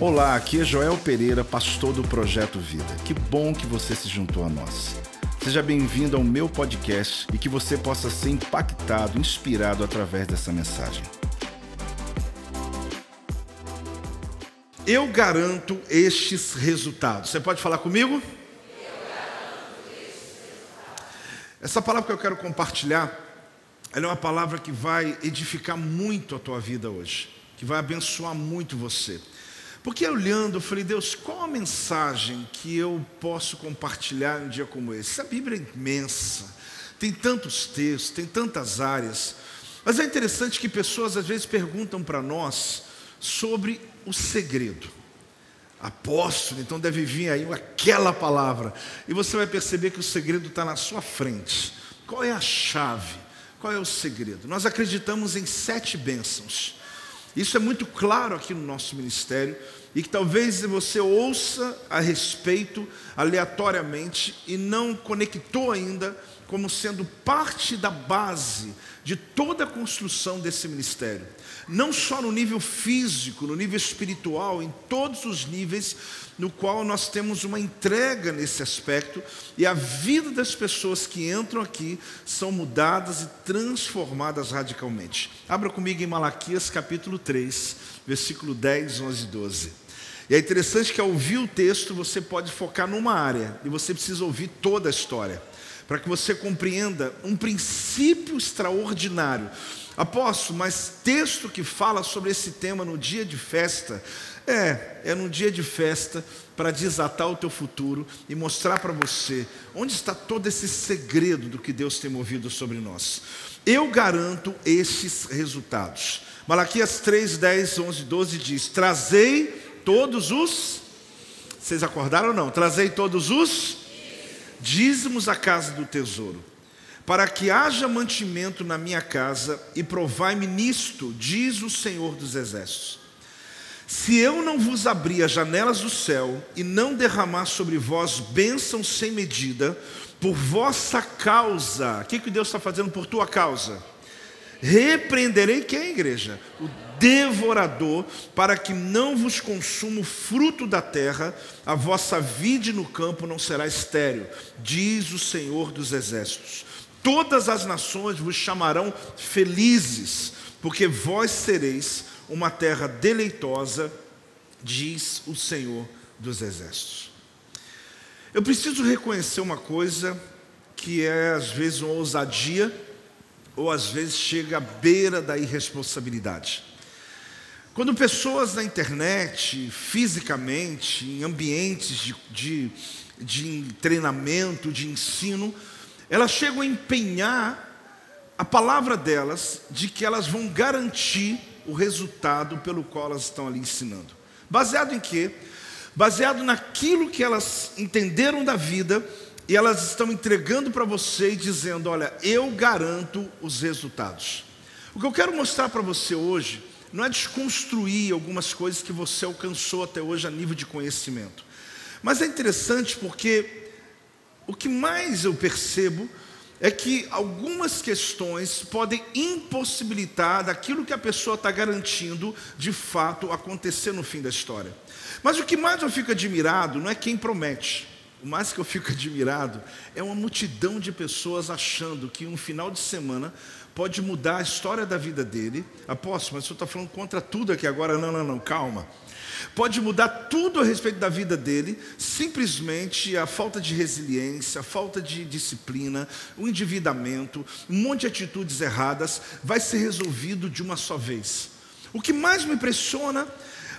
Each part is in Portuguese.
Olá, aqui é Joel Pereira, pastor do Projeto Vida. Que bom que você se juntou a nós. Seja bem-vindo ao meu podcast e que você possa ser impactado, inspirado através dessa mensagem. Eu garanto estes resultados. Você pode falar comigo? Essa palavra que eu quero compartilhar, ela é uma palavra que vai edificar muito a tua vida hoje, que vai abençoar muito você. Porque olhando, eu falei, Deus, qual a mensagem que eu posso compartilhar em um dia como esse? Essa Bíblia é imensa, tem tantos textos, tem tantas áreas. Mas é interessante que pessoas às vezes perguntam para nós sobre o segredo. Apóstolo, então deve vir aí aquela palavra. E você vai perceber que o segredo está na sua frente. Qual é a chave? Qual é o segredo? Nós acreditamos em sete bênçãos. Isso é muito claro aqui no nosso ministério e que talvez você ouça a respeito aleatoriamente e não conectou ainda como sendo parte da base de toda a construção desse ministério. Não só no nível físico, no nível espiritual, em todos os níveis no qual nós temos uma entrega nesse aspecto e a vida das pessoas que entram aqui são mudadas e transformadas radicalmente. Abra comigo em Malaquias capítulo 3, versículo 10, 11 e 12. E é interessante que ao ouvir o texto você pode focar numa área e você precisa ouvir toda a história para que você compreenda um princípio extraordinário. Apóstolo, mas texto que fala sobre esse tema no dia de festa, é, é no dia de festa para desatar o teu futuro e mostrar para você onde está todo esse segredo do que Deus tem movido sobre nós. Eu garanto esses resultados. Malaquias 3, 10, 11, 12 diz: Trazei todos os. Vocês acordaram ou não? Trazei todos os dízimos à casa do tesouro, para que haja mantimento na minha casa, e provai-me nisto, diz o Senhor dos Exércitos. Se eu não vos abrir as janelas do céu e não derramar sobre vós bênçãos sem medida, por vossa causa, o que, que Deus está fazendo por tua causa? Repreenderei quem, igreja? O devorador, para que não vos consuma o fruto da terra, a vossa vide no campo não será estéril, diz o Senhor dos Exércitos. Todas as nações vos chamarão felizes, porque vós sereis uma terra deleitosa, diz o Senhor dos Exércitos. Eu preciso reconhecer uma coisa que é às vezes uma ousadia, ou às vezes chega à beira da irresponsabilidade. Quando pessoas na internet, fisicamente, em ambientes de, de, de treinamento, de ensino, elas chegam a empenhar a palavra delas de que elas vão garantir o resultado pelo qual elas estão ali ensinando. Baseado em quê? Baseado naquilo que elas entenderam da vida e elas estão entregando para você e dizendo: Olha, eu garanto os resultados. O que eu quero mostrar para você hoje não é desconstruir algumas coisas que você alcançou até hoje a nível de conhecimento. Mas é interessante porque o que mais eu percebo é que algumas questões podem impossibilitar daquilo que a pessoa está garantindo de fato acontecer no fim da história. Mas o que mais eu fico admirado não é quem promete. O mais que eu fico admirado é uma multidão de pessoas achando que um final de semana pode mudar a história da vida dele. Apóstolo, mas o senhor está falando contra tudo aqui agora. Não, não, não, calma. Pode mudar tudo a respeito da vida dele, simplesmente a falta de resiliência, a falta de disciplina, o endividamento, um monte de atitudes erradas, vai ser resolvido de uma só vez. O que mais me impressiona,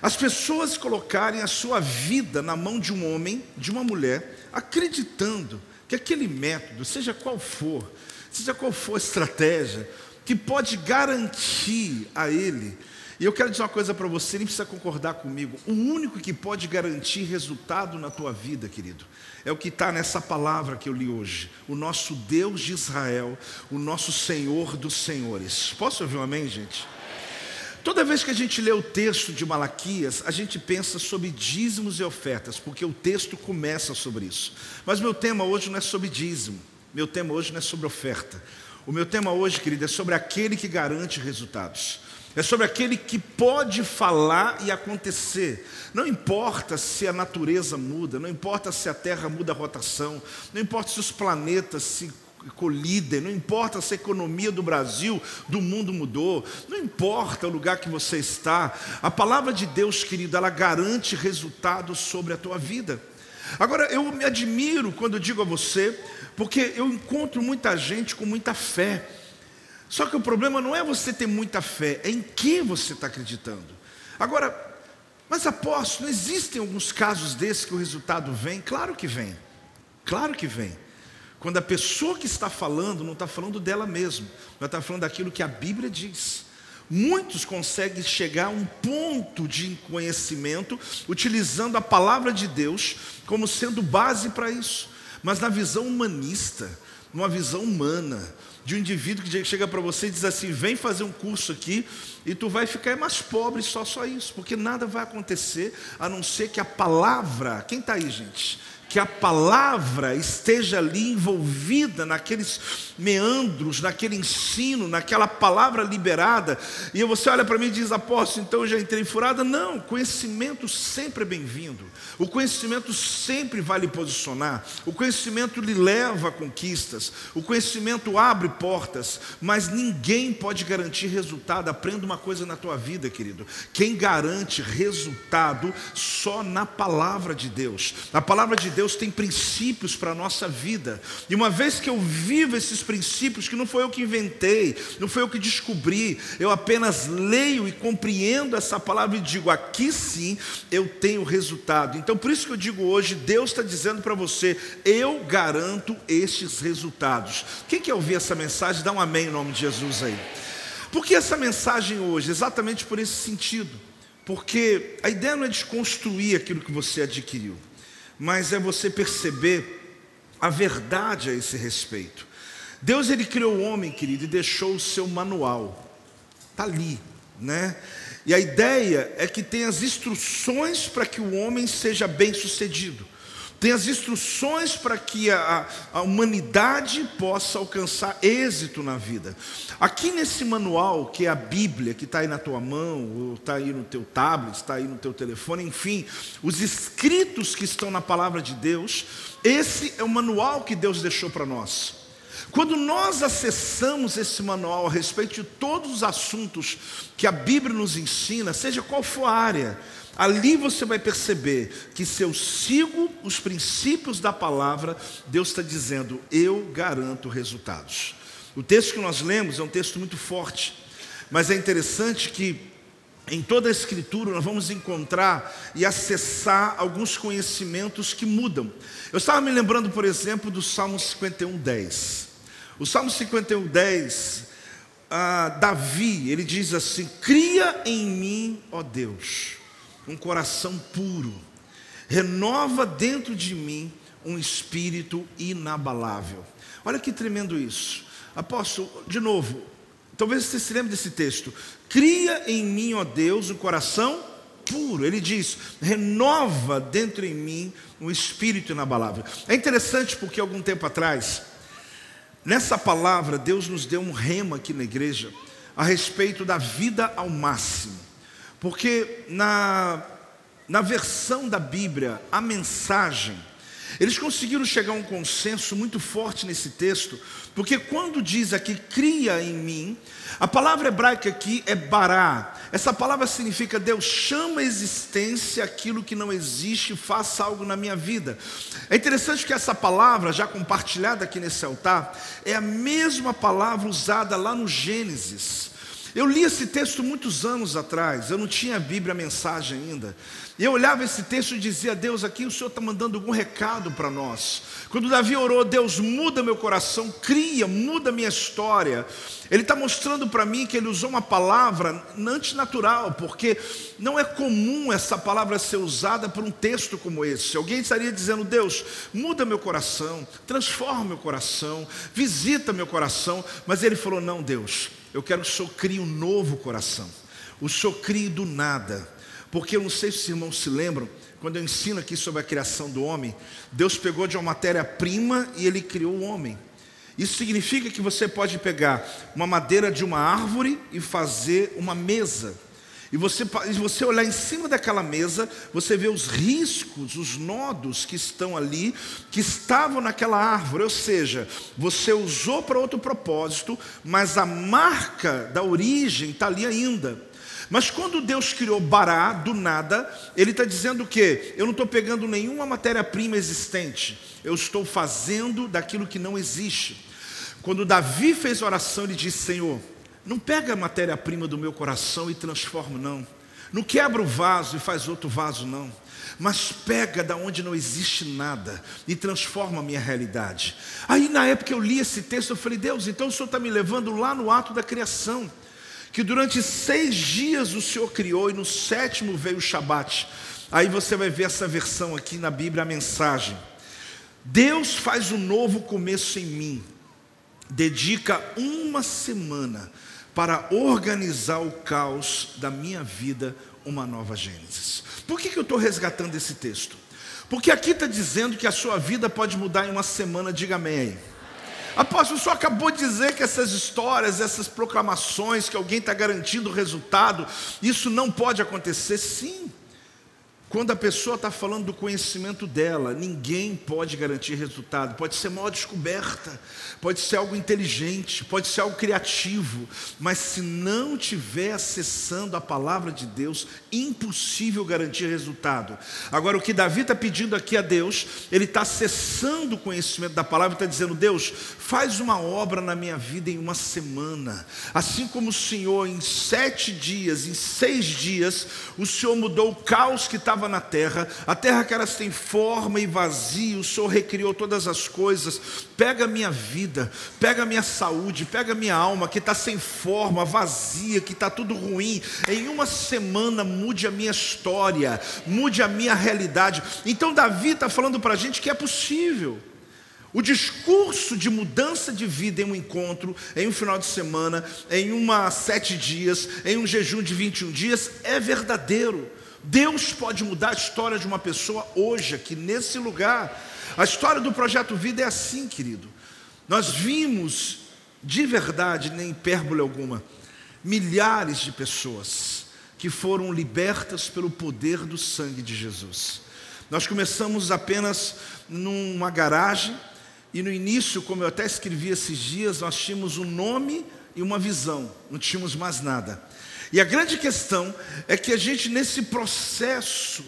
as pessoas colocarem a sua vida na mão de um homem, de uma mulher, acreditando que aquele método, seja qual for, seja qual for a estratégia, que pode garantir a ele. E eu quero dizer uma coisa para você, nem precisa concordar comigo. O único que pode garantir resultado na tua vida, querido, é o que está nessa palavra que eu li hoje. O nosso Deus de Israel, o nosso Senhor dos Senhores. Posso ouvir um amém, gente? Toda vez que a gente lê o texto de Malaquias, a gente pensa sobre dízimos e ofertas, porque o texto começa sobre isso. Mas meu tema hoje não é sobre dízimo. Meu tema hoje não é sobre oferta. O meu tema hoje, querido, é sobre aquele que garante resultados. É sobre aquele que pode falar e acontecer. Não importa se a natureza muda, não importa se a Terra muda a rotação, não importa se os planetas se colidem, não importa se a economia do Brasil, do mundo mudou, não importa o lugar que você está, a palavra de Deus, querido, ela garante resultados sobre a tua vida. Agora, eu me admiro quando digo a você, porque eu encontro muita gente com muita fé. Só que o problema não é você ter muita fé, é em que você está acreditando. Agora, mas apóstolo, existem alguns casos desses que o resultado vem? Claro que vem, claro que vem. Quando a pessoa que está falando não está falando dela mesma, ela está falando daquilo que a Bíblia diz. Muitos conseguem chegar a um ponto de conhecimento utilizando a palavra de Deus como sendo base para isso, mas na visão humanista, numa visão humana, de um indivíduo que chega para você e diz assim: vem fazer um curso aqui e tu vai ficar mais pobre só só isso, porque nada vai acontecer a não ser que a palavra, quem está aí, gente? Que a palavra esteja ali envolvida naqueles meandros, naquele ensino, naquela palavra liberada. E você olha para mim e diz, apóstolo, então eu já entrei furada? Não, conhecimento sempre é bem-vindo. O conhecimento sempre vai lhe posicionar. O conhecimento lhe leva a conquistas. O conhecimento abre portas. Mas ninguém pode garantir resultado. Aprenda uma coisa na tua vida, querido. Quem garante resultado só na palavra de Deus. A palavra de Deus Deus tem princípios para a nossa vida. E uma vez que eu vivo esses princípios, que não foi eu que inventei, não foi eu que descobri, eu apenas leio e compreendo essa palavra e digo: aqui sim eu tenho resultado. Então, por isso que eu digo hoje: Deus está dizendo para você, eu garanto estes resultados. Quem quer ouvir essa mensagem, dá um amém em nome de Jesus aí. Por que essa mensagem hoje? Exatamente por esse sentido. Porque a ideia não é desconstruir aquilo que você adquiriu mas é você perceber a verdade a esse respeito. Deus ele criou o homem, querido, e deixou o seu manual. Está ali, né? E a ideia é que tem as instruções para que o homem seja bem sucedido tem as instruções para que a, a humanidade possa alcançar êxito na vida. Aqui nesse manual, que é a Bíblia, que está aí na tua mão, ou está aí no teu tablet, está aí no teu telefone, enfim, os escritos que estão na palavra de Deus, esse é o manual que Deus deixou para nós. Quando nós acessamos esse manual a respeito de todos os assuntos que a Bíblia nos ensina, seja qual for a área, Ali você vai perceber que se eu sigo os princípios da palavra, Deus está dizendo: eu garanto resultados. O texto que nós lemos é um texto muito forte, mas é interessante que em toda a Escritura nós vamos encontrar e acessar alguns conhecimentos que mudam. Eu estava me lembrando, por exemplo, do Salmo 51, 10. O Salmo 51, 10, ah, Davi, ele diz assim: Cria em mim, ó Deus um coração puro, renova dentro de mim um espírito inabalável. Olha que tremendo isso. Apóstolo, de novo, talvez você se lembre desse texto. Cria em mim, ó Deus, um coração puro. Ele diz: renova dentro em mim um espírito inabalável. É interessante porque algum tempo atrás, nessa palavra, Deus nos deu um rema aqui na igreja a respeito da vida ao máximo. Porque na, na versão da Bíblia, a mensagem, eles conseguiram chegar a um consenso muito forte nesse texto, porque quando diz aqui cria em mim, a palavra hebraica aqui é bará. Essa palavra significa Deus chama a existência aquilo que não existe, faça algo na minha vida. É interessante que essa palavra, já compartilhada aqui nesse altar, é a mesma palavra usada lá no Gênesis. Eu li esse texto muitos anos atrás, eu não tinha a Bíblia a mensagem ainda. E eu olhava esse texto e dizia: Deus, aqui o Senhor está mandando algum recado para nós. Quando Davi orou, Deus muda meu coração, cria, muda minha história. Ele está mostrando para mim que ele usou uma palavra antinatural, porque não é comum essa palavra ser usada por um texto como esse. Alguém estaria dizendo: Deus, muda meu coração, transforma meu coração, visita meu coração. Mas ele falou: Não, Deus eu quero que o Senhor crie um novo coração. O Senhor crie do nada. Porque eu não sei se os irmãos se lembram, quando eu ensino aqui sobre a criação do homem, Deus pegou de uma matéria-prima e ele criou o homem. Isso significa que você pode pegar uma madeira de uma árvore e fazer uma mesa. E você, você olhar em cima daquela mesa, você vê os riscos, os nodos que estão ali, que estavam naquela árvore. Ou seja, você usou para outro propósito, mas a marca da origem está ali ainda. Mas quando Deus criou Bará, do nada, Ele está dizendo o quê? Eu não estou pegando nenhuma matéria-prima existente, eu estou fazendo daquilo que não existe. Quando Davi fez oração, ele disse: Senhor, não pega a matéria-prima do meu coração e transforma, não. Não quebra o vaso e faz outro vaso, não. Mas pega da onde não existe nada e transforma a minha realidade. Aí na época eu li esse texto, eu falei, Deus, então o Senhor está me levando lá no ato da criação. Que durante seis dias o Senhor criou e no sétimo veio o Shabat. Aí você vai ver essa versão aqui na Bíblia, a mensagem. Deus faz um novo começo em mim. Dedica uma semana para organizar o caos da minha vida, uma nova Gênesis. Por que, que eu estou resgatando esse texto? Porque aqui está dizendo que a sua vida pode mudar em uma semana, diga amém. Apóstolo, só acabou de dizer que essas histórias, essas proclamações, que alguém está garantindo o resultado, isso não pode acontecer? Sim. Quando a pessoa está falando do conhecimento dela, ninguém pode garantir resultado. Pode ser uma descoberta, pode ser algo inteligente, pode ser algo criativo, mas se não tiver acessando a palavra de Deus, impossível garantir resultado. Agora, o que Davi está pedindo aqui a Deus, ele está acessando o conhecimento da palavra e está dizendo: Deus, faz uma obra na minha vida em uma semana. Assim como o Senhor, em sete dias, em seis dias, o Senhor mudou o caos que estava na terra, a terra que era sem forma e vazia, o Senhor recriou todas as coisas. Pega a minha vida, pega a minha saúde, pega a minha alma que está sem forma, vazia, que está tudo ruim. Em uma semana mude a minha história, mude a minha realidade. Então Davi está falando para a gente que é possível. O discurso de mudança de vida em um encontro, em um final de semana, em uma sete dias, em um jejum de 21 dias, é verdadeiro. Deus pode mudar a história de uma pessoa hoje, aqui nesse lugar. A história do projeto Vida é assim, querido. Nós vimos, de verdade, nem hipérbole alguma, milhares de pessoas que foram libertas pelo poder do sangue de Jesus. Nós começamos apenas numa garagem, e no início, como eu até escrevi esses dias, nós tínhamos um nome e uma visão, não tínhamos mais nada. E a grande questão é que a gente, nesse processo,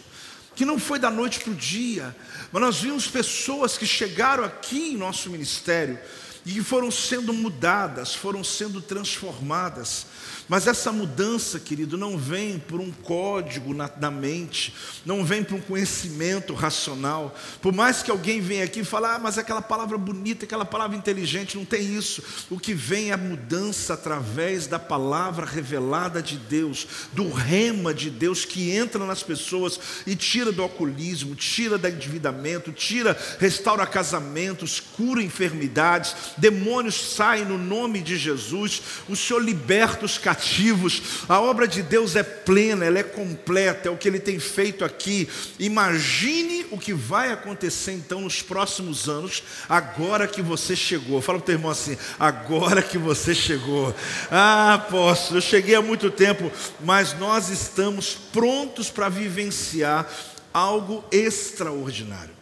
que não foi da noite para o dia, mas nós vimos pessoas que chegaram aqui em nosso ministério e foram sendo mudadas, foram sendo transformadas. Mas essa mudança, querido, não vem por um código na, na, mente, não vem por um conhecimento racional. Por mais que alguém venha aqui e fale, ah, mas aquela palavra bonita, aquela palavra inteligente, não tem isso. O que vem é a mudança através da palavra revelada de Deus, do rema de Deus que entra nas pessoas e tira do alcoolismo, tira do endividamento, tira, restaura casamentos, cura enfermidades, demônios saem no nome de Jesus, o Senhor liberta os cativos. A obra de Deus é plena, ela é completa, é o que ele tem feito aqui. Imagine o que vai acontecer então nos próximos anos, agora que você chegou. Fala para o teu irmão assim: agora que você chegou. Ah, apóstolo, eu cheguei há muito tempo, mas nós estamos prontos para vivenciar algo extraordinário.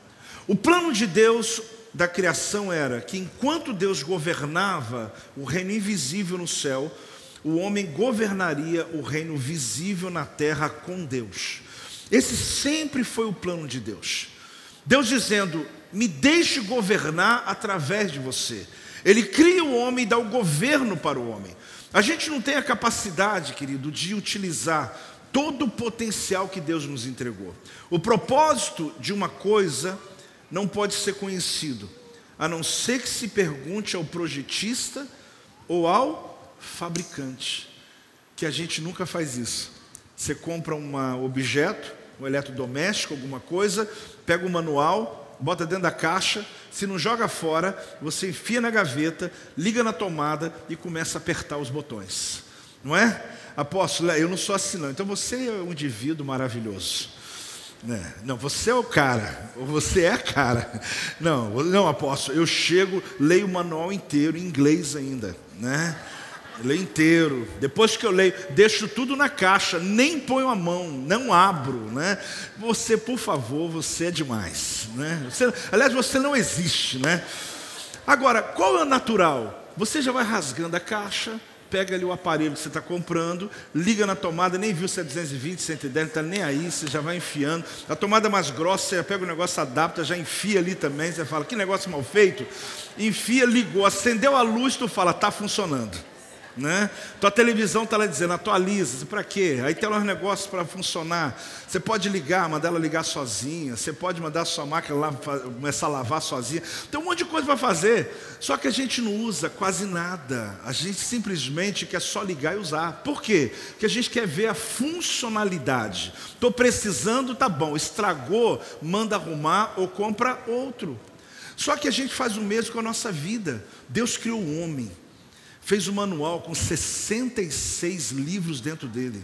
O plano de Deus da criação era que enquanto Deus governava o reino invisível no céu, o homem governaria o reino visível na terra com Deus. Esse sempre foi o plano de Deus. Deus dizendo: me deixe governar através de você. Ele cria o homem e dá o governo para o homem. A gente não tem a capacidade, querido, de utilizar todo o potencial que Deus nos entregou. O propósito de uma coisa não pode ser conhecido, a não ser que se pergunte ao projetista ou ao fabricante, que a gente nunca faz isso. Você compra um objeto, um eletrodoméstico, alguma coisa, pega o manual, bota dentro da caixa, se não joga fora, você enfia na gaveta, liga na tomada e começa a apertar os botões. Não é? Apóstolo, eu não sou assim não. Então você é um indivíduo maravilhoso. Né? Não, você é o cara, ou você é a cara. Não, não, apóstolo, eu chego, leio o manual inteiro, em inglês ainda, né? Leio inteiro. Depois que eu leio, deixo tudo na caixa, nem ponho a mão, não abro, né? Você, por favor, você é demais, né? Você, aliás, você não existe, né? Agora, qual é o natural? Você já vai rasgando a caixa, pega ali o aparelho que você está comprando, liga na tomada, nem viu se é 220, 110, não está nem aí, você já vai enfiando. A tomada mais grossa, você pega o negócio, adapta, já enfia ali também, você fala, que negócio mal feito. Enfia, ligou, acendeu a luz, tu fala, está funcionando né? Tua televisão está lá dizendo, atualiza, para quê? Aí tem uns negócios para funcionar. Você pode ligar, mandar ela ligar sozinha, você pode mandar sua máquina lá, começar a lavar sozinha. Tem um monte de coisa para fazer. Só que a gente não usa quase nada. A gente simplesmente quer só ligar e usar. Por quê? Porque a gente quer ver a funcionalidade. Estou precisando, tá bom. Estragou, manda arrumar ou compra outro. Só que a gente faz o mesmo com a nossa vida. Deus criou o homem fez um manual com 66 livros dentro dele.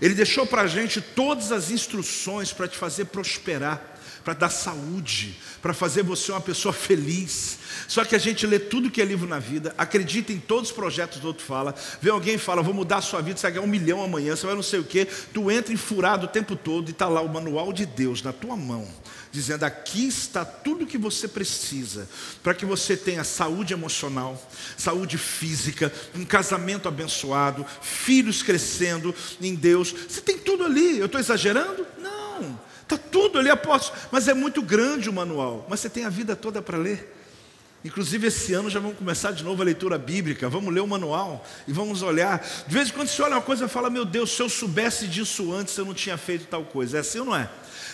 Ele deixou para a gente todas as instruções para te fazer prosperar, para dar saúde, para fazer você uma pessoa feliz. Só que a gente lê tudo que é livro na vida, acredita em todos os projetos do outro fala, vê alguém e fala, vou mudar a sua vida, você vai ganhar um milhão amanhã, você vai não sei o quê, tu entra enfurado o tempo todo e está lá o manual de Deus na tua mão dizendo: aqui está tudo o que você precisa para que você tenha saúde emocional, saúde física, um casamento abençoado, filhos crescendo em Deus. Você tem tudo ali. Eu estou exagerando? Não, está tudo ali, apóstolo. Mas é muito grande o manual. Mas você tem a vida toda para ler. Inclusive, esse ano já vamos começar de novo a leitura bíblica. Vamos ler o manual e vamos olhar. De vez em quando você olha uma coisa e fala: Meu Deus, se eu soubesse disso antes, eu não tinha feito tal coisa. É assim ou não é?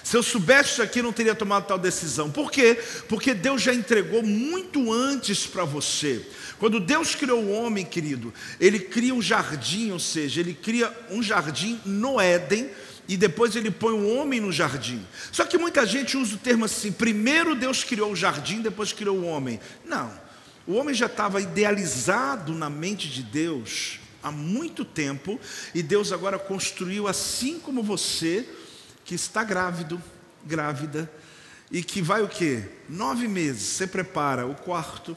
Se eu soubesse isso aqui, não teria tomado tal decisão. Por quê? Porque Deus já entregou muito antes para você. Quando Deus criou o homem, querido, Ele cria um jardim, ou seja, Ele cria um jardim no Éden e depois Ele põe o homem no jardim. Só que muita gente usa o termo assim: primeiro Deus criou o jardim, depois criou o homem. Não, o homem já estava idealizado na mente de Deus há muito tempo e Deus agora construiu assim como você que está grávido, grávida, e que vai o quê? Nove meses, você prepara o quarto,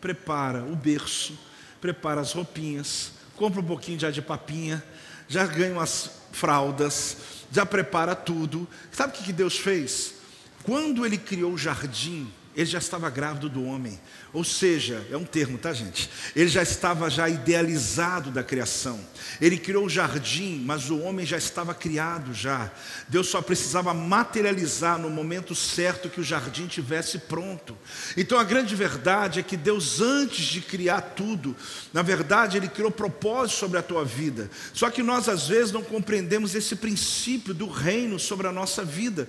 prepara o berço, prepara as roupinhas, compra um pouquinho já de papinha, já ganha umas fraldas, já prepara tudo. Sabe o que Deus fez? Quando Ele criou o jardim, Ele já estava grávido do homem. Ou seja, é um termo, tá, gente? Ele já estava já idealizado da criação. Ele criou o jardim, mas o homem já estava criado já. Deus só precisava materializar no momento certo que o jardim tivesse pronto. Então a grande verdade é que Deus antes de criar tudo, na verdade ele criou propósito sobre a tua vida. Só que nós às vezes não compreendemos esse princípio do reino sobre a nossa vida.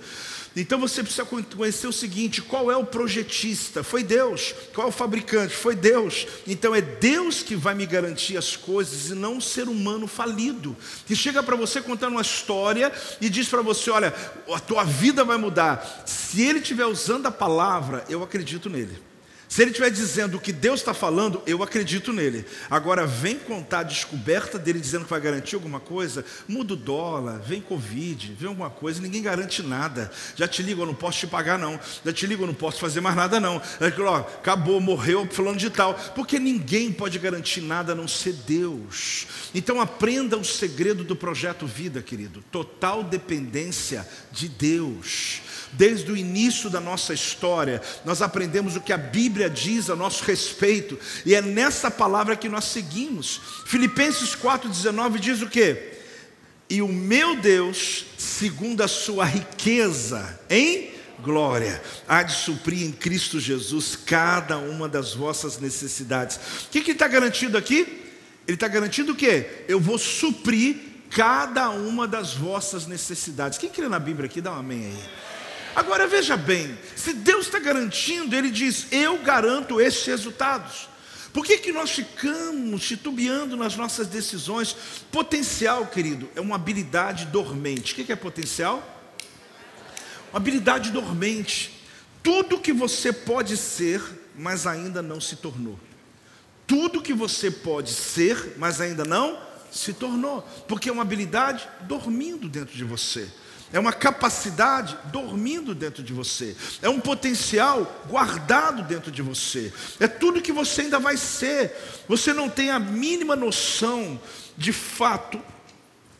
Então você precisa conhecer o seguinte: qual é o projetista? Foi Deus. Qual é o fabricante? Foi Deus. Então é Deus que vai me garantir as coisas e não um ser humano falido que chega para você contando uma história e diz para você: olha, a tua vida vai mudar. Se ele estiver usando a palavra, eu acredito nele. Se ele estiver dizendo o que Deus está falando, eu acredito nele. Agora, vem contar a descoberta dele dizendo que vai garantir alguma coisa, muda o dólar, vem Covid, vem alguma coisa, ninguém garante nada. Já te ligo, eu não posso te pagar, não. Já te ligo, eu não posso fazer mais nada, não. Ó, acabou, morreu, falando de tal. Porque ninguém pode garantir nada a não ser Deus. Então aprenda o segredo do projeto vida, querido. Total dependência de Deus. Desde o início da nossa história, nós aprendemos o que a Bíblia diz a nosso respeito, e é nessa palavra que nós seguimos. Filipenses 4,19 diz o que? E o meu Deus, segundo a sua riqueza em glória, há de suprir em Cristo Jesus cada uma das vossas necessidades. O que, que está garantido aqui? Ele está garantindo o quê? Eu vou suprir cada uma das vossas necessidades. Quem crê na Bíblia aqui, dá um amém aí. Agora veja bem, se Deus está garantindo, Ele diz: Eu garanto esses resultados. Por que, que nós ficamos titubeando nas nossas decisões? Potencial, querido, é uma habilidade dormente. O que, que é potencial? Uma habilidade dormente. Tudo que você pode ser, mas ainda não se tornou. Tudo que você pode ser, mas ainda não se tornou. Porque é uma habilidade dormindo dentro de você. É uma capacidade dormindo dentro de você, é um potencial guardado dentro de você, é tudo que você ainda vai ser. Você não tem a mínima noção, de fato,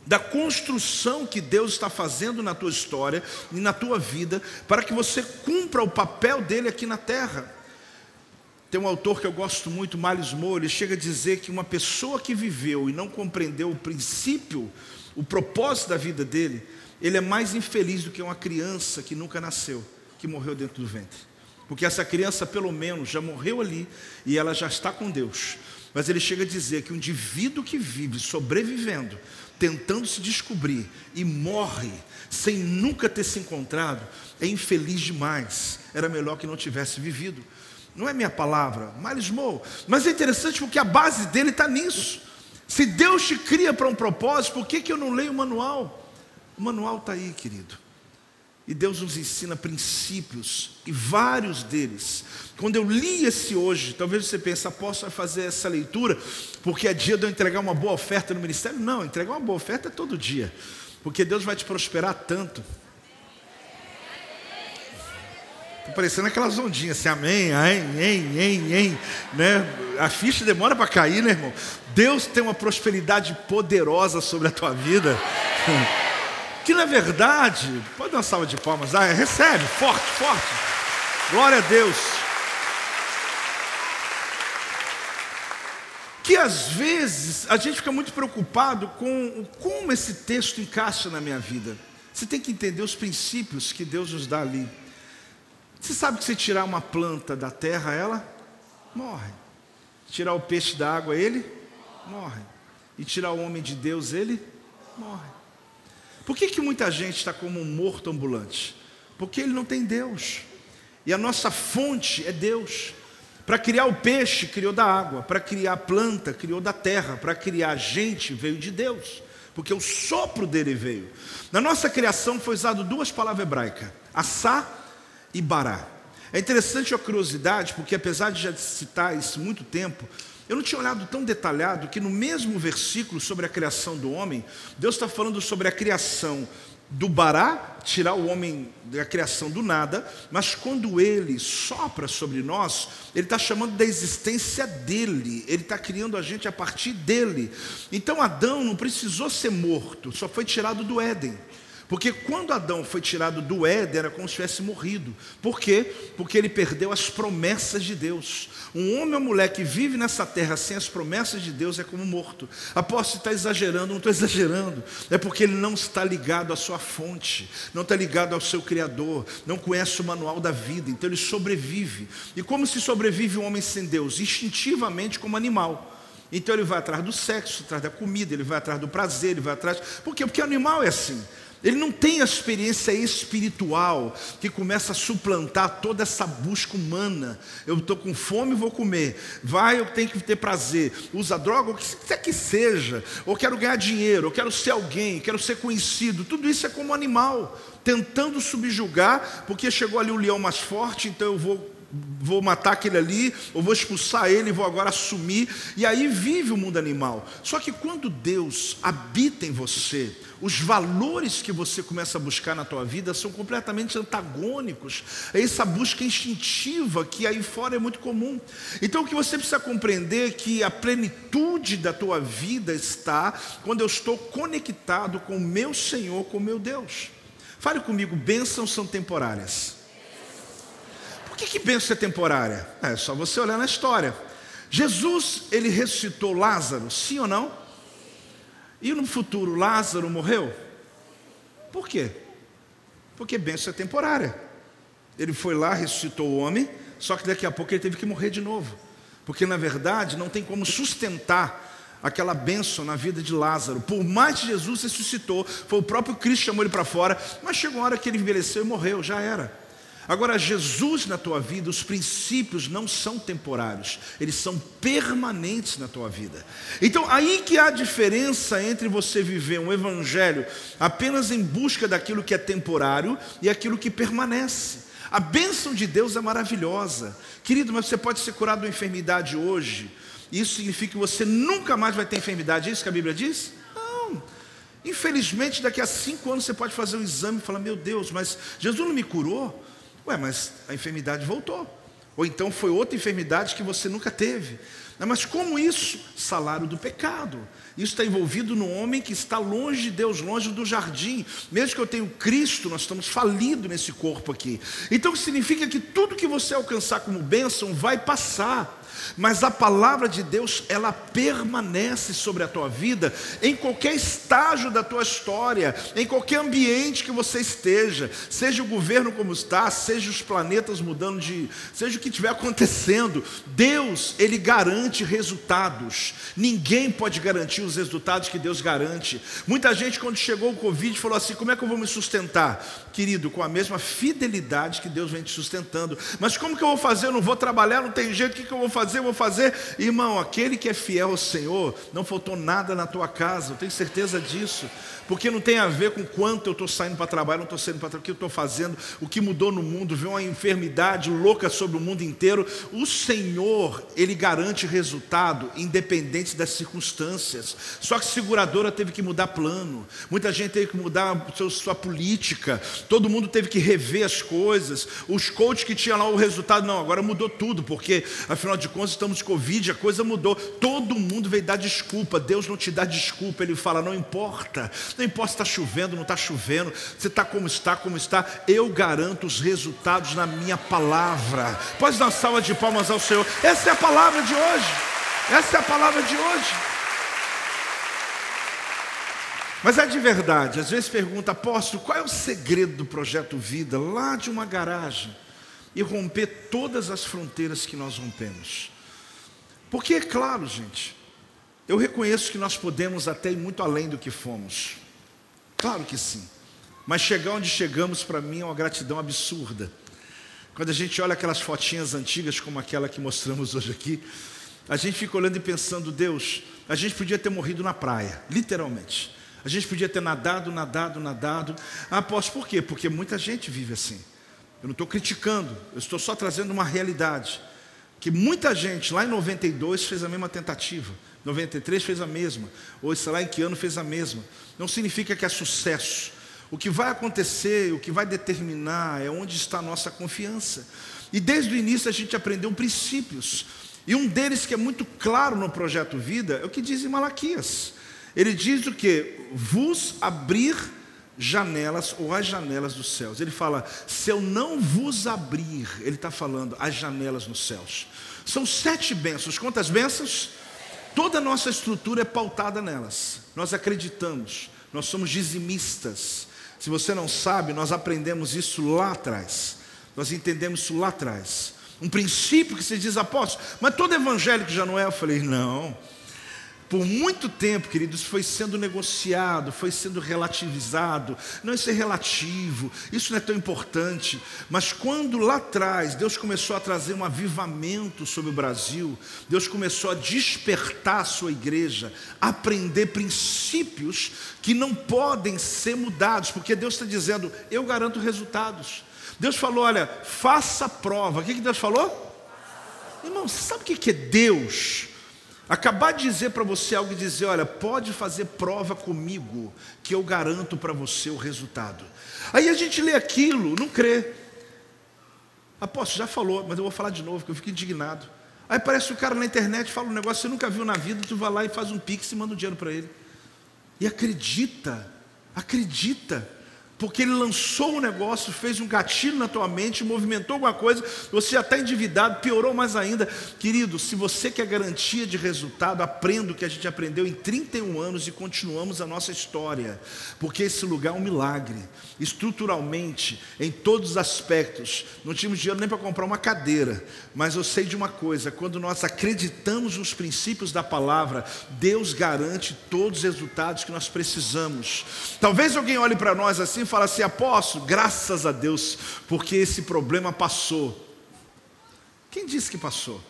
da construção que Deus está fazendo na tua história e na tua vida, para que você cumpra o papel dele aqui na terra. Tem um autor que eu gosto muito, Miles Moore, ele chega a dizer que uma pessoa que viveu e não compreendeu o princípio, o propósito da vida dele, ele é mais infeliz do que uma criança que nunca nasceu, que morreu dentro do ventre. Porque essa criança, pelo menos, já morreu ali e ela já está com Deus. Mas ele chega a dizer que um indivíduo que vive sobrevivendo, tentando se descobrir e morre sem nunca ter se encontrado, é infeliz demais. Era melhor que não tivesse vivido. Não é minha palavra, Miles Moore. Mas é interessante porque a base dele está nisso. Se Deus te cria para um propósito, por que, que eu não leio o manual? O manual está aí, querido. E Deus nos ensina princípios, e vários deles. Quando eu li esse hoje, talvez você pense, posso fazer essa leitura, porque é dia de eu entregar uma boa oferta no ministério? Não, entregar uma boa oferta é todo dia, porque Deus vai te prosperar tanto. Estou parecendo aquelas ondinhas assim, amém, amém, amém, amém, né? A ficha demora para cair, né, irmão? Deus tem uma prosperidade poderosa sobre a tua vida. que na verdade, pode dar uma salva de palmas, ah, recebe, forte, forte, glória a Deus. Que às vezes a gente fica muito preocupado com como esse texto encaixa na minha vida. Você tem que entender os princípios que Deus nos dá ali. Você sabe que se tirar uma planta da terra, ela morre. Tirar o peixe da água, ele morre. E tirar o homem de Deus, ele morre. Por que, que muita gente está como um morto ambulante? Porque ele não tem Deus. E a nossa fonte é Deus. Para criar o peixe, criou da água. Para criar a planta, criou da terra. Para criar a gente, veio de Deus. Porque o sopro dele veio. Na nossa criação foi usado duas palavras hebraicas: assá e bará. É interessante a curiosidade, porque apesar de já citar isso muito tempo, eu não tinha olhado tão detalhado que no mesmo versículo sobre a criação do homem, Deus está falando sobre a criação do Bará, tirar o homem da criação do nada, mas quando ele sopra sobre nós, ele está chamando da existência dele, ele está criando a gente a partir dele. Então Adão não precisou ser morto, só foi tirado do Éden. Porque quando Adão foi tirado do Éden, era como se tivesse morrido. Por quê? Porque ele perdeu as promessas de Deus. Um homem ou mulher que vive nessa terra sem as promessas de Deus é como morto. Aposto que está exagerando, não estou exagerando. É porque ele não está ligado à sua fonte, não está ligado ao seu Criador, não conhece o manual da vida, então ele sobrevive. E como se sobrevive um homem sem Deus? Instintivamente, como animal. Então ele vai atrás do sexo, atrás da comida, ele vai atrás do prazer, ele vai atrás. Por quê? Porque o animal é assim. Ele não tem a experiência espiritual que começa a suplantar toda essa busca humana. Eu estou com fome, vou comer. Vai, eu tenho que ter prazer. Usa droga, o que quer que seja. Ou quero ganhar dinheiro, ou quero ser alguém, quero ser conhecido. Tudo isso é como animal, tentando subjugar, porque chegou ali o leão mais forte, então eu vou vou matar aquele ali, ou vou expulsar ele, vou agora assumir. E aí vive o mundo animal. Só que quando Deus habita em você, os valores que você começa a buscar na tua vida são completamente antagônicos a essa busca instintiva que aí fora é muito comum. Então o que você precisa compreender é que a plenitude da tua vida está quando eu estou conectado com o meu Senhor, com o meu Deus. Fale comigo, bênçãos são temporárias. Que, que bênção é temporária? É só você olhar na história. Jesus, ele ressuscitou Lázaro, sim ou não? E no futuro Lázaro morreu? Por quê? Porque bênção é temporária. Ele foi lá, ressuscitou o homem, só que daqui a pouco ele teve que morrer de novo. Porque na verdade não tem como sustentar aquela bênção na vida de Lázaro. Por mais que Jesus ressuscitou, foi o próprio Cristo que chamou ele para fora, mas chegou uma hora que ele envelheceu e morreu, já era. Agora, Jesus na tua vida, os princípios não são temporários, eles são permanentes na tua vida. Então, aí que há diferença entre você viver um evangelho apenas em busca daquilo que é temporário e aquilo que permanece. A bênção de Deus é maravilhosa. Querido, mas você pode ser curado de uma enfermidade hoje. Isso significa que você nunca mais vai ter enfermidade. É isso que a Bíblia diz? Não. Infelizmente, daqui a cinco anos você pode fazer um exame e falar: Meu Deus, mas Jesus não me curou? Ué, mas a enfermidade voltou. Ou então foi outra enfermidade que você nunca teve. Mas como isso? Salário do pecado. Isso está envolvido no homem que está longe de Deus, longe do jardim. Mesmo que eu tenha Cristo, nós estamos falidos nesse corpo aqui. Então significa que tudo que você alcançar como bênção vai passar. Mas a palavra de Deus, ela permanece sobre a tua vida em qualquer estágio da tua história, em qualquer ambiente que você esteja, seja o governo como está, seja os planetas mudando de, seja o que estiver acontecendo. Deus, ele garante resultados. Ninguém pode garantir os resultados que Deus garante. Muita gente quando chegou o Covid falou assim: "Como é que eu vou me sustentar?" Querido, com a mesma fidelidade que Deus vem te sustentando. Mas como que eu vou fazer? Eu não vou trabalhar, não tem jeito. O que, que eu vou fazer? Eu vou fazer. Irmão, aquele que é fiel ao Senhor, não faltou nada na tua casa, eu tenho certeza disso porque não tem a ver com quanto eu estou saindo para trabalhar, não estou saindo para o que eu estou fazendo, o que mudou no mundo, viu uma enfermidade louca sobre o mundo inteiro. O Senhor, Ele garante resultado independente das circunstâncias. Só que seguradora teve que mudar plano, muita gente teve que mudar sua política, todo mundo teve que rever as coisas. Os coaches que tinham lá o resultado, não, agora mudou tudo, porque afinal de contas estamos de Covid, a coisa mudou. Todo mundo veio dar desculpa, Deus não te dá desculpa, Ele fala, não importa, não importa se está chovendo, não está chovendo, você está como está, como está, eu garanto os resultados na minha palavra. Pode dar uma salva de palmas ao Senhor. Essa é a palavra de hoje. Essa é a palavra de hoje. Mas é de verdade, às vezes pergunta, apóstolo, qual é o segredo do projeto Vida lá de uma garagem e romper todas as fronteiras que nós rompemos? Porque é claro, gente, eu reconheço que nós podemos até ir muito além do que fomos. Claro que sim. Mas chegar onde chegamos para mim é uma gratidão absurda. Quando a gente olha aquelas fotinhas antigas como aquela que mostramos hoje aqui, a gente fica olhando e pensando, Deus, a gente podia ter morrido na praia, literalmente. A gente podia ter nadado, nadado, nadado. Ah, aposto por quê? Porque muita gente vive assim. Eu não estou criticando, eu estou só trazendo uma realidade. Que muita gente lá em 92 fez a mesma tentativa. 93 fez a mesma, ou sei lá em que ano fez a mesma. Não significa que é sucesso. O que vai acontecer, o que vai determinar é onde está a nossa confiança. E desde o início a gente aprendeu princípios. E um deles que é muito claro no projeto Vida é o que diz em Malaquias. Ele diz o que? Vos abrir janelas ou as janelas dos céus. Ele fala: se eu não vos abrir, ele está falando as janelas nos céus. São sete bênçãos. Quantas bênçãos? Toda a nossa estrutura é pautada nelas. Nós acreditamos, nós somos dizimistas. Se você não sabe, nós aprendemos isso lá atrás. Nós entendemos isso lá atrás. Um princípio que se diz apóstolo, mas todo evangélico já não é. Eu falei, não. Por muito tempo, queridos, foi sendo negociado, foi sendo relativizado. Não, isso é relativo, isso não é tão importante. Mas quando lá atrás Deus começou a trazer um avivamento sobre o Brasil, Deus começou a despertar a sua igreja, a aprender princípios que não podem ser mudados, porque Deus está dizendo: eu garanto resultados. Deus falou: olha, faça prova. O que, que Deus falou? Irmão, sabe o que é Deus? Acabar de dizer para você algo e dizer, olha, pode fazer prova comigo, que eu garanto para você o resultado. Aí a gente lê aquilo, não crê. Apóstolo, já falou, mas eu vou falar de novo, que eu fico indignado. Aí parece o cara na internet fala um negócio que você nunca viu na vida, tu vai lá e faz um pix e manda um dinheiro para ele. E acredita, acredita porque ele lançou um negócio, fez um gatilho na tua mente, movimentou alguma coisa, você já está endividado, piorou mais ainda. Querido, se você quer garantia de resultado, aprenda o que a gente aprendeu em 31 anos e continuamos a nossa história, porque esse lugar é um milagre, estruturalmente, em todos os aspectos. Não tínhamos dinheiro nem para comprar uma cadeira, mas eu sei de uma coisa: quando nós acreditamos nos princípios da palavra, Deus garante todos os resultados que nós precisamos. Talvez alguém olhe para nós assim fala assim: apóstolo, graças a Deus, porque esse problema passou. Quem disse que passou?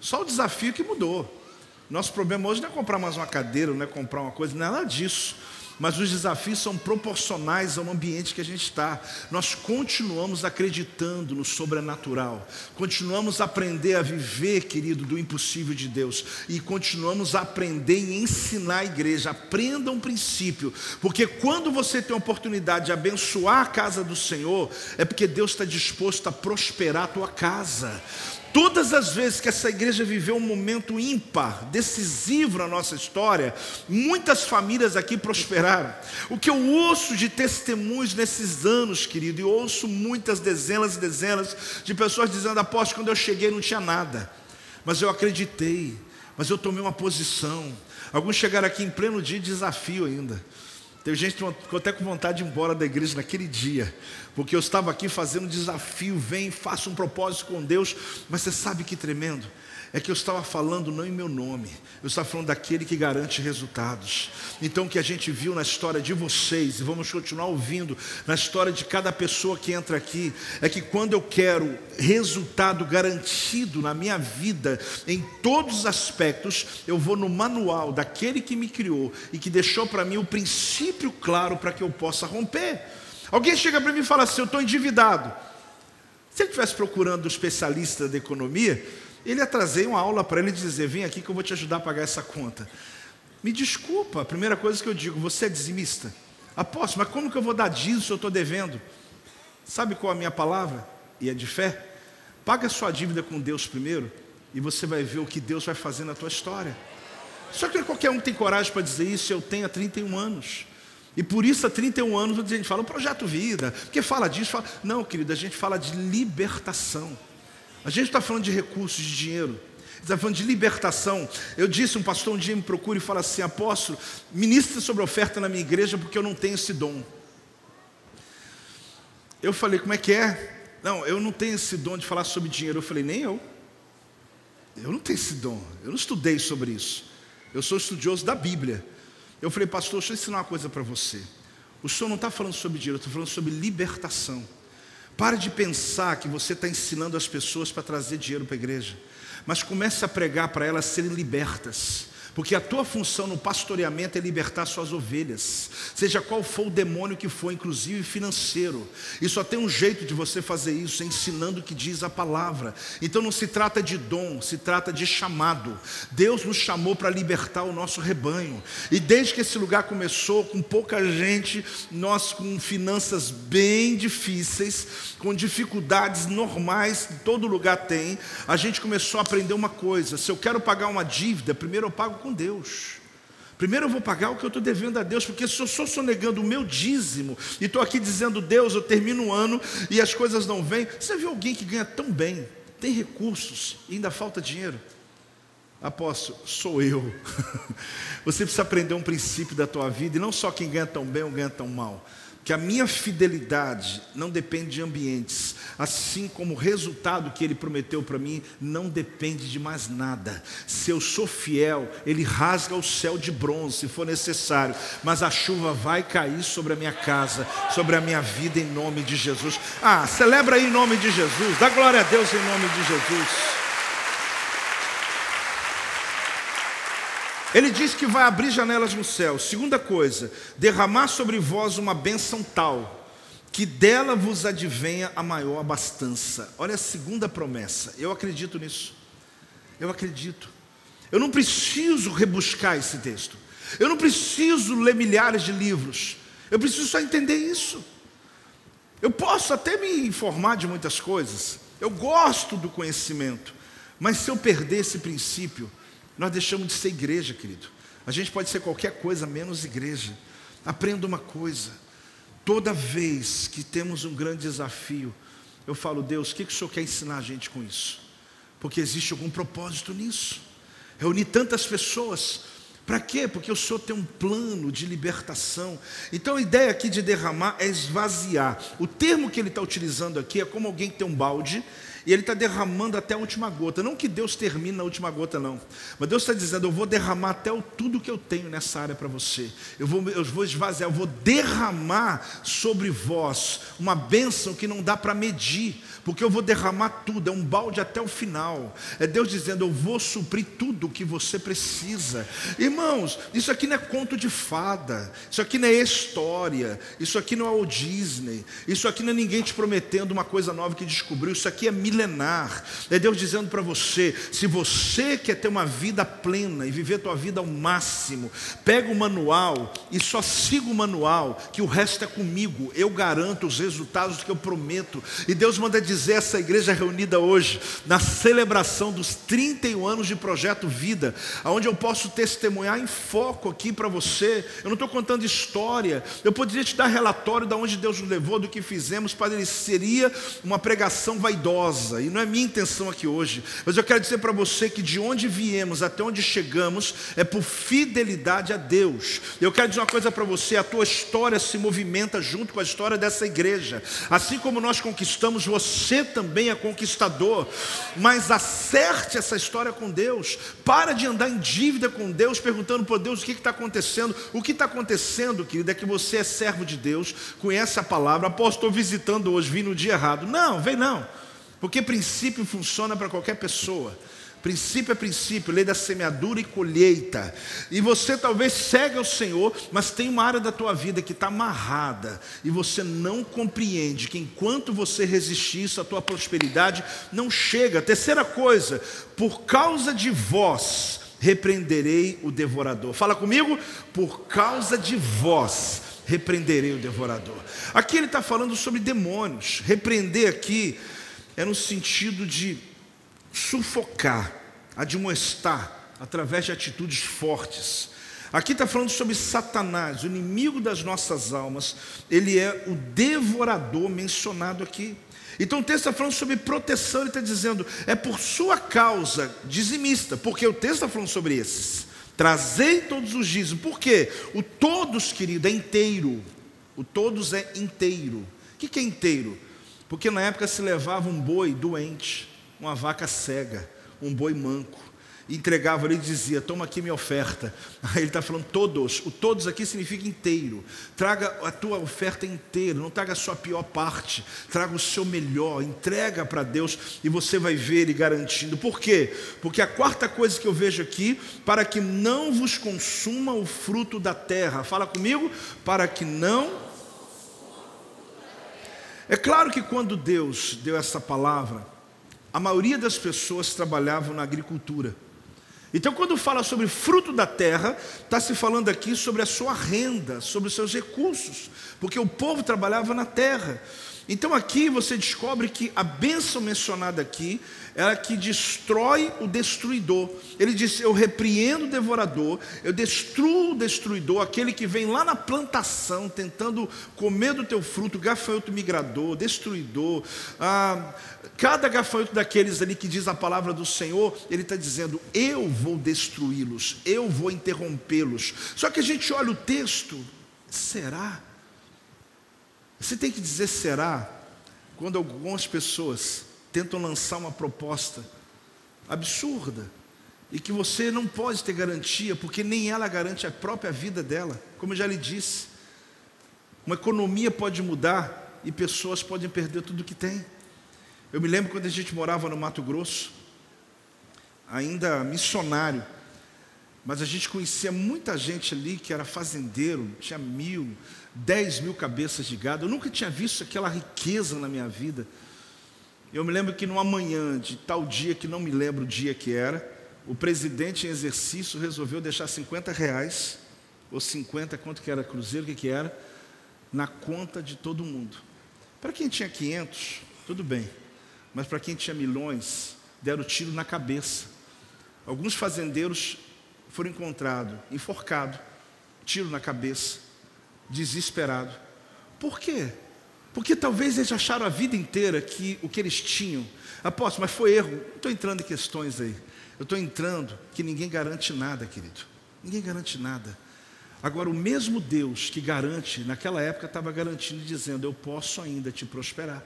Só o desafio que mudou. Nosso problema hoje não é comprar mais uma cadeira, não é comprar uma coisa, nada disso. Mas os desafios são proporcionais ao ambiente que a gente está. Nós continuamos acreditando no sobrenatural, continuamos a aprender a viver, querido, do impossível de Deus, e continuamos a aprender e ensinar a igreja. Aprenda um princípio, porque quando você tem a oportunidade de abençoar a casa do Senhor, é porque Deus está disposto a prosperar a tua casa. Todas as vezes que essa igreja viveu um momento ímpar, decisivo na nossa história, muitas famílias aqui prosperaram. O que eu ouço de testemunhos nesses anos, querido, e ouço muitas dezenas e dezenas de pessoas dizendo: após quando eu cheguei não tinha nada, mas eu acreditei, mas eu tomei uma posição. Alguns chegaram aqui em pleno dia de desafio ainda. Tem gente que ficou até com vontade de ir embora da igreja naquele dia, porque eu estava aqui fazendo um desafio, vem, faça um propósito com Deus, mas você sabe que tremendo? É que eu estava falando não em meu nome, eu estava falando daquele que garante resultados. Então, o que a gente viu na história de vocês, e vamos continuar ouvindo na história de cada pessoa que entra aqui, é que quando eu quero resultado garantido na minha vida, em todos os aspectos, eu vou no manual daquele que me criou e que deixou para mim o princípio claro para que eu possa romper. Alguém chega para mim e fala assim: Eu estou endividado. Se ele estivesse procurando um especialista da economia, ele ia trazer uma aula para ele e dizer: Vem aqui que eu vou te ajudar a pagar essa conta. Me desculpa, a primeira coisa que eu digo: Você é dizimista? Aposto, mas como que eu vou dar dízimo se eu estou devendo? Sabe qual é a minha palavra? E é de fé. Paga sua dívida com Deus primeiro e você vai ver o que Deus vai fazer na tua história. Só que qualquer um tem coragem para dizer isso, eu tenho há 31 anos. E por isso há 31 anos a gente fala o projeto vida, porque fala disso, fala... não, querido, a gente fala de libertação. A gente está falando de recursos, de dinheiro. Está falando de libertação. Eu disse, um pastor um dia me procura e fala assim: apóstolo, ministra sobre oferta na minha igreja porque eu não tenho esse dom. Eu falei, como é que é? Não, eu não tenho esse dom de falar sobre dinheiro. Eu falei, nem eu. Eu não tenho esse dom. Eu não estudei sobre isso. Eu sou estudioso da Bíblia. Eu falei, pastor, deixa eu ensinar uma coisa para você. O senhor não está falando sobre dinheiro, eu estou falando sobre libertação. Pare de pensar que você está ensinando as pessoas para trazer dinheiro para a igreja, mas comece a pregar para elas serem libertas. Porque a tua função no pastoreamento é libertar suas ovelhas, seja qual for o demônio que for, inclusive financeiro. E só tem um jeito de você fazer isso, ensinando o que diz a palavra. Então não se trata de dom, se trata de chamado. Deus nos chamou para libertar o nosso rebanho. E desde que esse lugar começou, com pouca gente, nós com finanças bem difíceis, com dificuldades normais, todo lugar tem, a gente começou a aprender uma coisa: se eu quero pagar uma dívida, primeiro eu pago com Deus. Primeiro eu vou pagar o que eu estou devendo a Deus, porque se eu sou sonegando o meu dízimo e estou aqui dizendo, Deus, eu termino o ano e as coisas não vêm. Você viu alguém que ganha tão bem, tem recursos e ainda falta dinheiro? Apóstolo, sou eu. Você precisa aprender um princípio da tua vida, e não só quem ganha tão bem ou ganha tão mal que a minha fidelidade não depende de ambientes, assim como o resultado que ele prometeu para mim não depende de mais nada. Se eu sou fiel, ele rasga o céu de bronze se for necessário, mas a chuva vai cair sobre a minha casa, sobre a minha vida em nome de Jesus. Ah, celebra aí em nome de Jesus, dá glória a Deus em nome de Jesus. Ele diz que vai abrir janelas no céu. Segunda coisa, derramar sobre vós uma bênção tal, que dela vos advenha a maior abastança. Olha a segunda promessa. Eu acredito nisso. Eu acredito. Eu não preciso rebuscar esse texto. Eu não preciso ler milhares de livros. Eu preciso só entender isso. Eu posso até me informar de muitas coisas. Eu gosto do conhecimento. Mas se eu perder esse princípio, nós deixamos de ser igreja, querido. A gente pode ser qualquer coisa menos igreja. Aprenda uma coisa: toda vez que temos um grande desafio, eu falo, Deus, o que, que o Senhor quer ensinar a gente com isso? Porque existe algum propósito nisso. Reunir tantas pessoas, para quê? Porque o Senhor tem um plano de libertação. Então a ideia aqui de derramar é esvaziar. O termo que ele está utilizando aqui é como alguém que tem um balde e ele está derramando até a última gota. Não que Deus termine na última gota, não. Mas Deus está dizendo: eu vou derramar até o, tudo que eu tenho nessa área para você. Eu vou, eu vou esvaziar, eu vou derramar sobre vós uma bênção que não dá para medir porque eu vou derramar tudo, é um balde até o final. É Deus dizendo: Eu vou suprir tudo o que você precisa. Irmãos, isso aqui não é conto de fada, isso aqui não é história, isso aqui não é o Disney, isso aqui não é ninguém te prometendo uma coisa nova que descobriu, isso aqui é milenar. É Deus dizendo para você: se você quer ter uma vida plena e viver a tua vida ao máximo, pega o manual e só siga o manual, que o resto é comigo. Eu garanto os resultados que eu prometo. E Deus manda dizer essa igreja reunida hoje, na celebração dos 31 anos de projeto Vida, aonde eu posso testemunhar em foco aqui para você. Eu não estou contando história. Eu poderia te dar relatório de onde Deus nos levou, do que fizemos, ele seria uma pregação vaidosa. E não é minha intenção aqui hoje. Mas eu quero dizer para você que de onde viemos até onde chegamos é por fidelidade a Deus. Eu quero dizer uma coisa para você: a tua história se movimenta junto com a história dessa igreja. Assim como nós conquistamos, você também é conquistador. Mas acerte essa história com Deus. Para de andar em dívida com Deus, perguntando por Deus o que está acontecendo. O que está acontecendo, querido, é que você é servo de Deus, conhece a palavra. Após estou visitando hoje, vim no dia errado. Não, vem não. Porque princípio funciona para qualquer pessoa. Princípio é princípio, lei da semeadura e colheita. E você talvez segue ao Senhor, mas tem uma área da tua vida que está amarrada e você não compreende que enquanto você resistir isso, a tua prosperidade não chega. Terceira coisa, por causa de vós repreenderei o devorador. Fala comigo, por causa de vós repreenderei o devorador. Aqui ele está falando sobre demônios. Repreender aqui é no sentido de sufocar, admoestar, através de atitudes fortes. Aqui está falando sobre Satanás, o inimigo das nossas almas, ele é o devorador mencionado aqui. Então o texto está falando sobre proteção, ele está dizendo, é por sua causa, dizimista, porque o texto está falando sobre esses. Trazei todos os dízimos, por quê? O todos, querido, é inteiro. O todos é inteiro. O que é inteiro? Porque na época se levava um boi doente, uma vaca cega, um boi manco. Entregava ali e dizia: Toma aqui minha oferta. Aí ele está falando todos. O todos aqui significa inteiro. Traga a tua oferta inteira, não traga a sua pior parte. Traga o seu melhor. Entrega para Deus e você vai ver ele garantindo. Por quê? Porque a quarta coisa que eu vejo aqui, para que não vos consuma o fruto da terra. Fala comigo, para que não é claro que quando Deus deu essa palavra, a maioria das pessoas trabalhavam na agricultura. Então, quando fala sobre fruto da terra, está se falando aqui sobre a sua renda, sobre os seus recursos, porque o povo trabalhava na terra. Então aqui você descobre que a bênção mencionada aqui é a que destrói o destruidor. Ele diz: Eu repreendo o devorador, eu destruo o destruidor, aquele que vem lá na plantação tentando comer do teu fruto, gafanhoto migrador, destruidor. Ah, cada gafanhoto daqueles ali que diz a palavra do Senhor, ele está dizendo: Eu vou destruí-los, eu vou interrompê-los. Só que a gente olha o texto, será? Você tem que dizer será quando algumas pessoas tentam lançar uma proposta absurda e que você não pode ter garantia, porque nem ela garante a própria vida dela, como eu já lhe disse. Uma economia pode mudar e pessoas podem perder tudo que têm. Eu me lembro quando a gente morava no Mato Grosso, ainda missionário, mas a gente conhecia muita gente ali que era fazendeiro, tinha mil, dez mil cabeças de gado. Eu nunca tinha visto aquela riqueza na minha vida. Eu me lembro que numa manhã de tal dia, que não me lembro o dia que era, o presidente em exercício resolveu deixar 50 reais, ou 50, quanto que era cruzeiro, o que, que era, na conta de todo mundo. Para quem tinha 500, tudo bem, mas para quem tinha milhões, deram tiro na cabeça. Alguns fazendeiros foram encontrados enforcado, tiro na cabeça, desesperado. Por quê? Porque talvez eles acharam a vida inteira que o que eles tinham. Aposto, mas foi erro. Não estou entrando em questões aí. Eu estou entrando que ninguém garante nada, querido. Ninguém garante nada. Agora, o mesmo Deus que garante, naquela época estava garantindo, dizendo: Eu posso ainda te prosperar.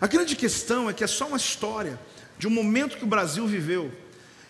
A grande questão é que é só uma história de um momento que o Brasil viveu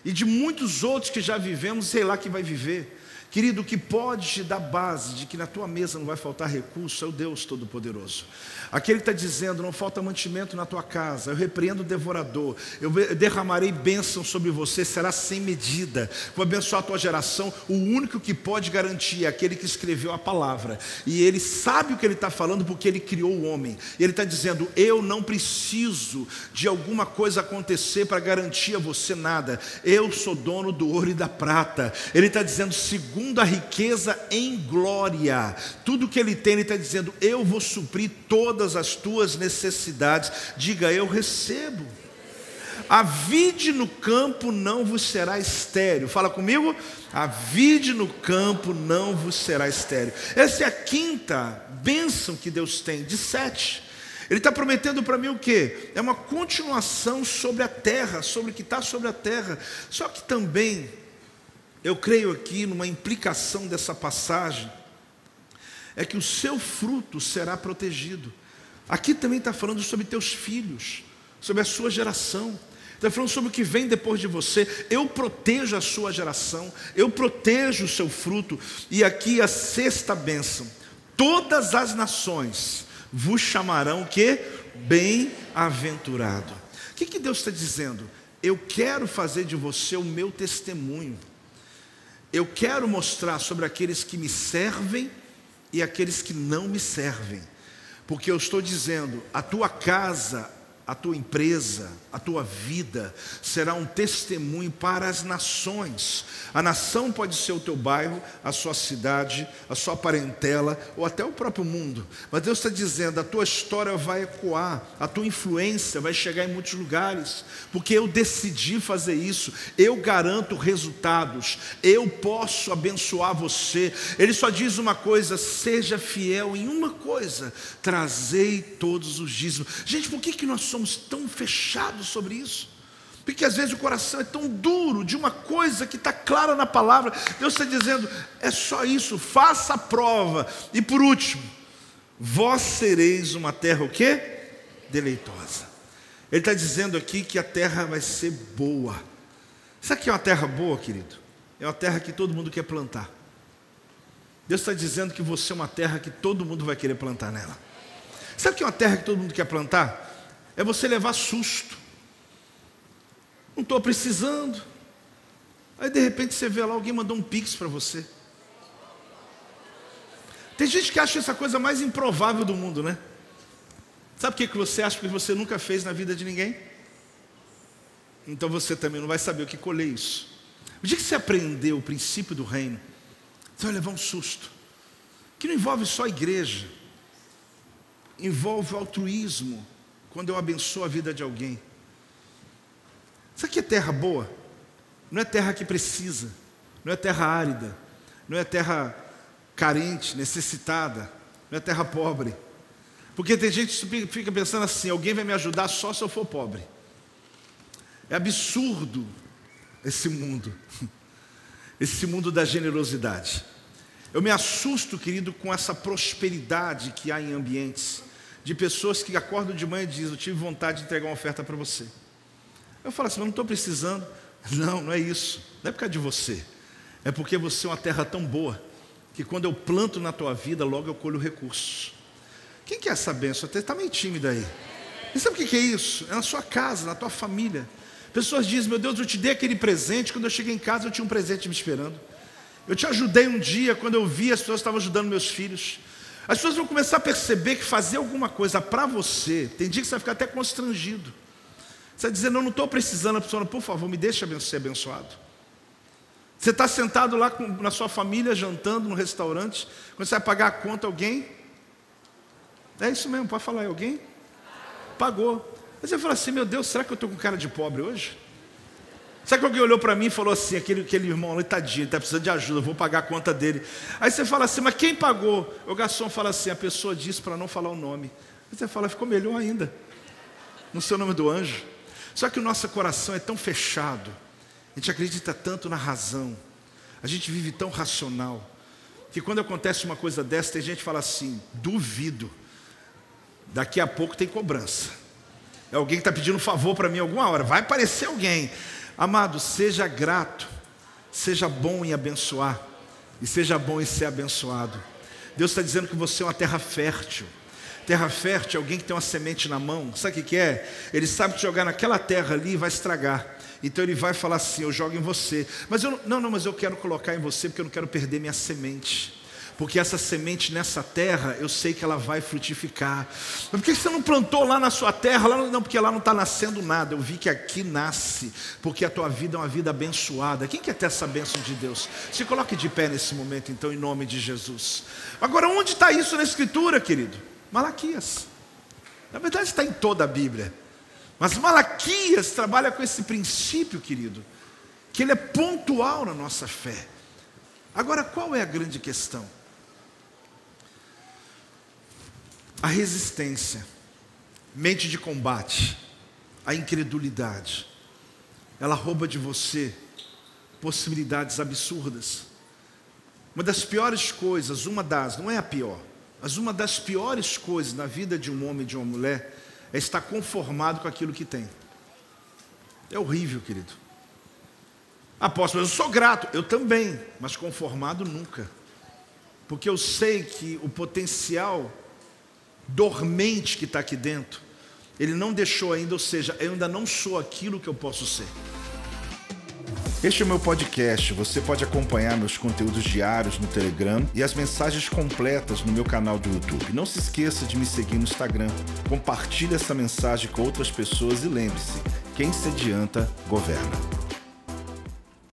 e de muitos outros que já vivemos, sei lá que vai viver. Querido, o que pode te dar base de que na tua mesa não vai faltar recurso é o Deus Todo-Poderoso. Aquele que está dizendo: não falta mantimento na tua casa, eu repreendo o devorador, eu derramarei bênção sobre você, será sem medida, vou abençoar a tua geração. O único que pode garantir é aquele que escreveu a palavra, e ele sabe o que ele está falando porque ele criou o homem. E ele está dizendo: eu não preciso de alguma coisa acontecer para garantir a você nada, eu sou dono do ouro e da prata. Ele está dizendo: segundo segundo a riqueza em glória. Tudo que ele tem, ele está dizendo: Eu vou suprir todas as tuas necessidades. Diga, eu recebo. A vide no campo não vos será estéreo. Fala comigo. A vide no campo não vos será estéreo. Essa é a quinta bênção que Deus tem, de sete. Ele está prometendo para mim o quê? É uma continuação sobre a terra, sobre o que está sobre a terra. Só que também eu creio aqui numa implicação dessa passagem, é que o seu fruto será protegido. Aqui também está falando sobre teus filhos, sobre a sua geração. Está falando sobre o que vem depois de você. Eu protejo a sua geração, eu protejo o seu fruto. E aqui a sexta bênção: todas as nações vos chamarão que bem-aventurado. O que, que Deus está dizendo? Eu quero fazer de você o meu testemunho. Eu quero mostrar sobre aqueles que me servem e aqueles que não me servem, porque eu estou dizendo: a tua casa a tua empresa, a tua vida será um testemunho para as nações. A nação pode ser o teu bairro, a sua cidade, a sua parentela ou até o próprio mundo. Mas Deus está dizendo: a tua história vai ecoar, a tua influência vai chegar em muitos lugares, porque eu decidi fazer isso. Eu garanto resultados, eu posso abençoar você. Ele só diz uma coisa: seja fiel em uma coisa, trazei todos os dízimos. Gente, por que, que nós somos tão fechados sobre isso? Porque às vezes o coração é tão duro de uma coisa que está clara na palavra. Deus está dizendo: é só isso, faça a prova. E por último, vós sereis uma terra o quê? Deleitosa. Ele está dizendo aqui que a terra vai ser boa. Sabe que é uma terra boa, querido? É uma terra que todo mundo quer plantar. Deus está dizendo que você é uma terra que todo mundo vai querer plantar nela. Sabe que é uma terra que todo mundo quer plantar? É você levar susto. Não estou precisando. Aí de repente você vê lá, alguém mandou um pix para você. Tem gente que acha essa coisa mais improvável do mundo, né? Sabe o que, que você acha que você nunca fez na vida de ninguém? Então você também não vai saber o que colher isso. O dia que você aprender o princípio do reino, você vai levar um susto. Que não envolve só a igreja, envolve o altruísmo, quando eu abençoo a vida de alguém. Isso aqui é terra boa? Não é terra que precisa, não é terra árida, não é terra carente, necessitada, não é terra pobre. Porque tem gente que fica pensando assim: alguém vai me ajudar só se eu for pobre. É absurdo esse mundo, esse mundo da generosidade. Eu me assusto, querido, com essa prosperidade que há em ambientes de pessoas que acordam de manhã e dizem: Eu tive vontade de entregar uma oferta para você. Eu falo assim: Mas não estou precisando. Não, não é isso. Não é por causa de você. É porque você é uma terra tão boa que quando eu planto na tua vida, logo eu colho recursos. Quem quer essa benção? Até está meio tímido aí. E sabe o que é isso? É na sua casa, na tua família. Pessoas dizem: Meu Deus, eu te dei aquele presente. Quando eu cheguei em casa, eu tinha um presente me esperando. Eu te ajudei um dia quando eu vi as pessoas estavam ajudando meus filhos. As pessoas vão começar a perceber que fazer alguma coisa para você, tem dia que você vai ficar até constrangido. Você vai dizer, não, não estou precisando, a pessoa, por favor, me deixa ser abençoado. Você está sentado lá com, na sua família, jantando no restaurante, quando você vai pagar a conta, alguém. É isso mesmo, pode falar, alguém? Pagou. Aí você fala assim, meu Deus, será que eu estou com cara de pobre hoje? Sabe que alguém olhou para mim e falou assim: aquele, aquele irmão ali, tadinho, está precisando de ajuda, vou pagar a conta dele. Aí você fala assim: mas quem pagou? O garçom fala assim: a pessoa disse para não falar o nome. Aí você fala: ficou melhor ainda. No seu nome do anjo. Só que o nosso coração é tão fechado, a gente acredita tanto na razão, a gente vive tão racional, que quando acontece uma coisa dessa, tem gente que fala assim: duvido, daqui a pouco tem cobrança. É alguém que está pedindo um favor para mim alguma hora, vai aparecer alguém. Amado, seja grato, seja bom em abençoar, e seja bom em ser abençoado. Deus está dizendo que você é uma terra fértil. Terra fértil é alguém que tem uma semente na mão. Sabe o que é? Ele sabe que jogar naquela terra ali e vai estragar. Então ele vai falar assim: Eu jogo em você. Mas eu não, não, mas eu quero colocar em você porque eu não quero perder minha semente. Porque essa semente nessa terra, eu sei que ela vai frutificar. Mas por que você não plantou lá na sua terra? Lá não, porque lá não está nascendo nada. Eu vi que aqui nasce, porque a tua vida é uma vida abençoada. Quem quer ter essa bênção de Deus? Se coloque de pé nesse momento, então, em nome de Jesus. Agora, onde está isso na Escritura, querido? Malaquias. Na verdade, está em toda a Bíblia. Mas Malaquias trabalha com esse princípio, querido, que ele é pontual na nossa fé. Agora, qual é a grande questão? A resistência, mente de combate, a incredulidade, ela rouba de você possibilidades absurdas. Uma das piores coisas, uma das, não é a pior, mas uma das piores coisas na vida de um homem e de uma mulher é estar conformado com aquilo que tem. É horrível, querido. Apóstolo, eu sou grato, eu também, mas conformado nunca. Porque eu sei que o potencial dormente que está aqui dentro, ele não deixou ainda, ou seja, eu ainda não sou aquilo que eu posso ser. Este é o meu podcast. Você pode acompanhar meus conteúdos diários no Telegram e as mensagens completas no meu canal do YouTube. Não se esqueça de me seguir no Instagram. Compartilhe essa mensagem com outras pessoas e lembre-se: quem se adianta, governa.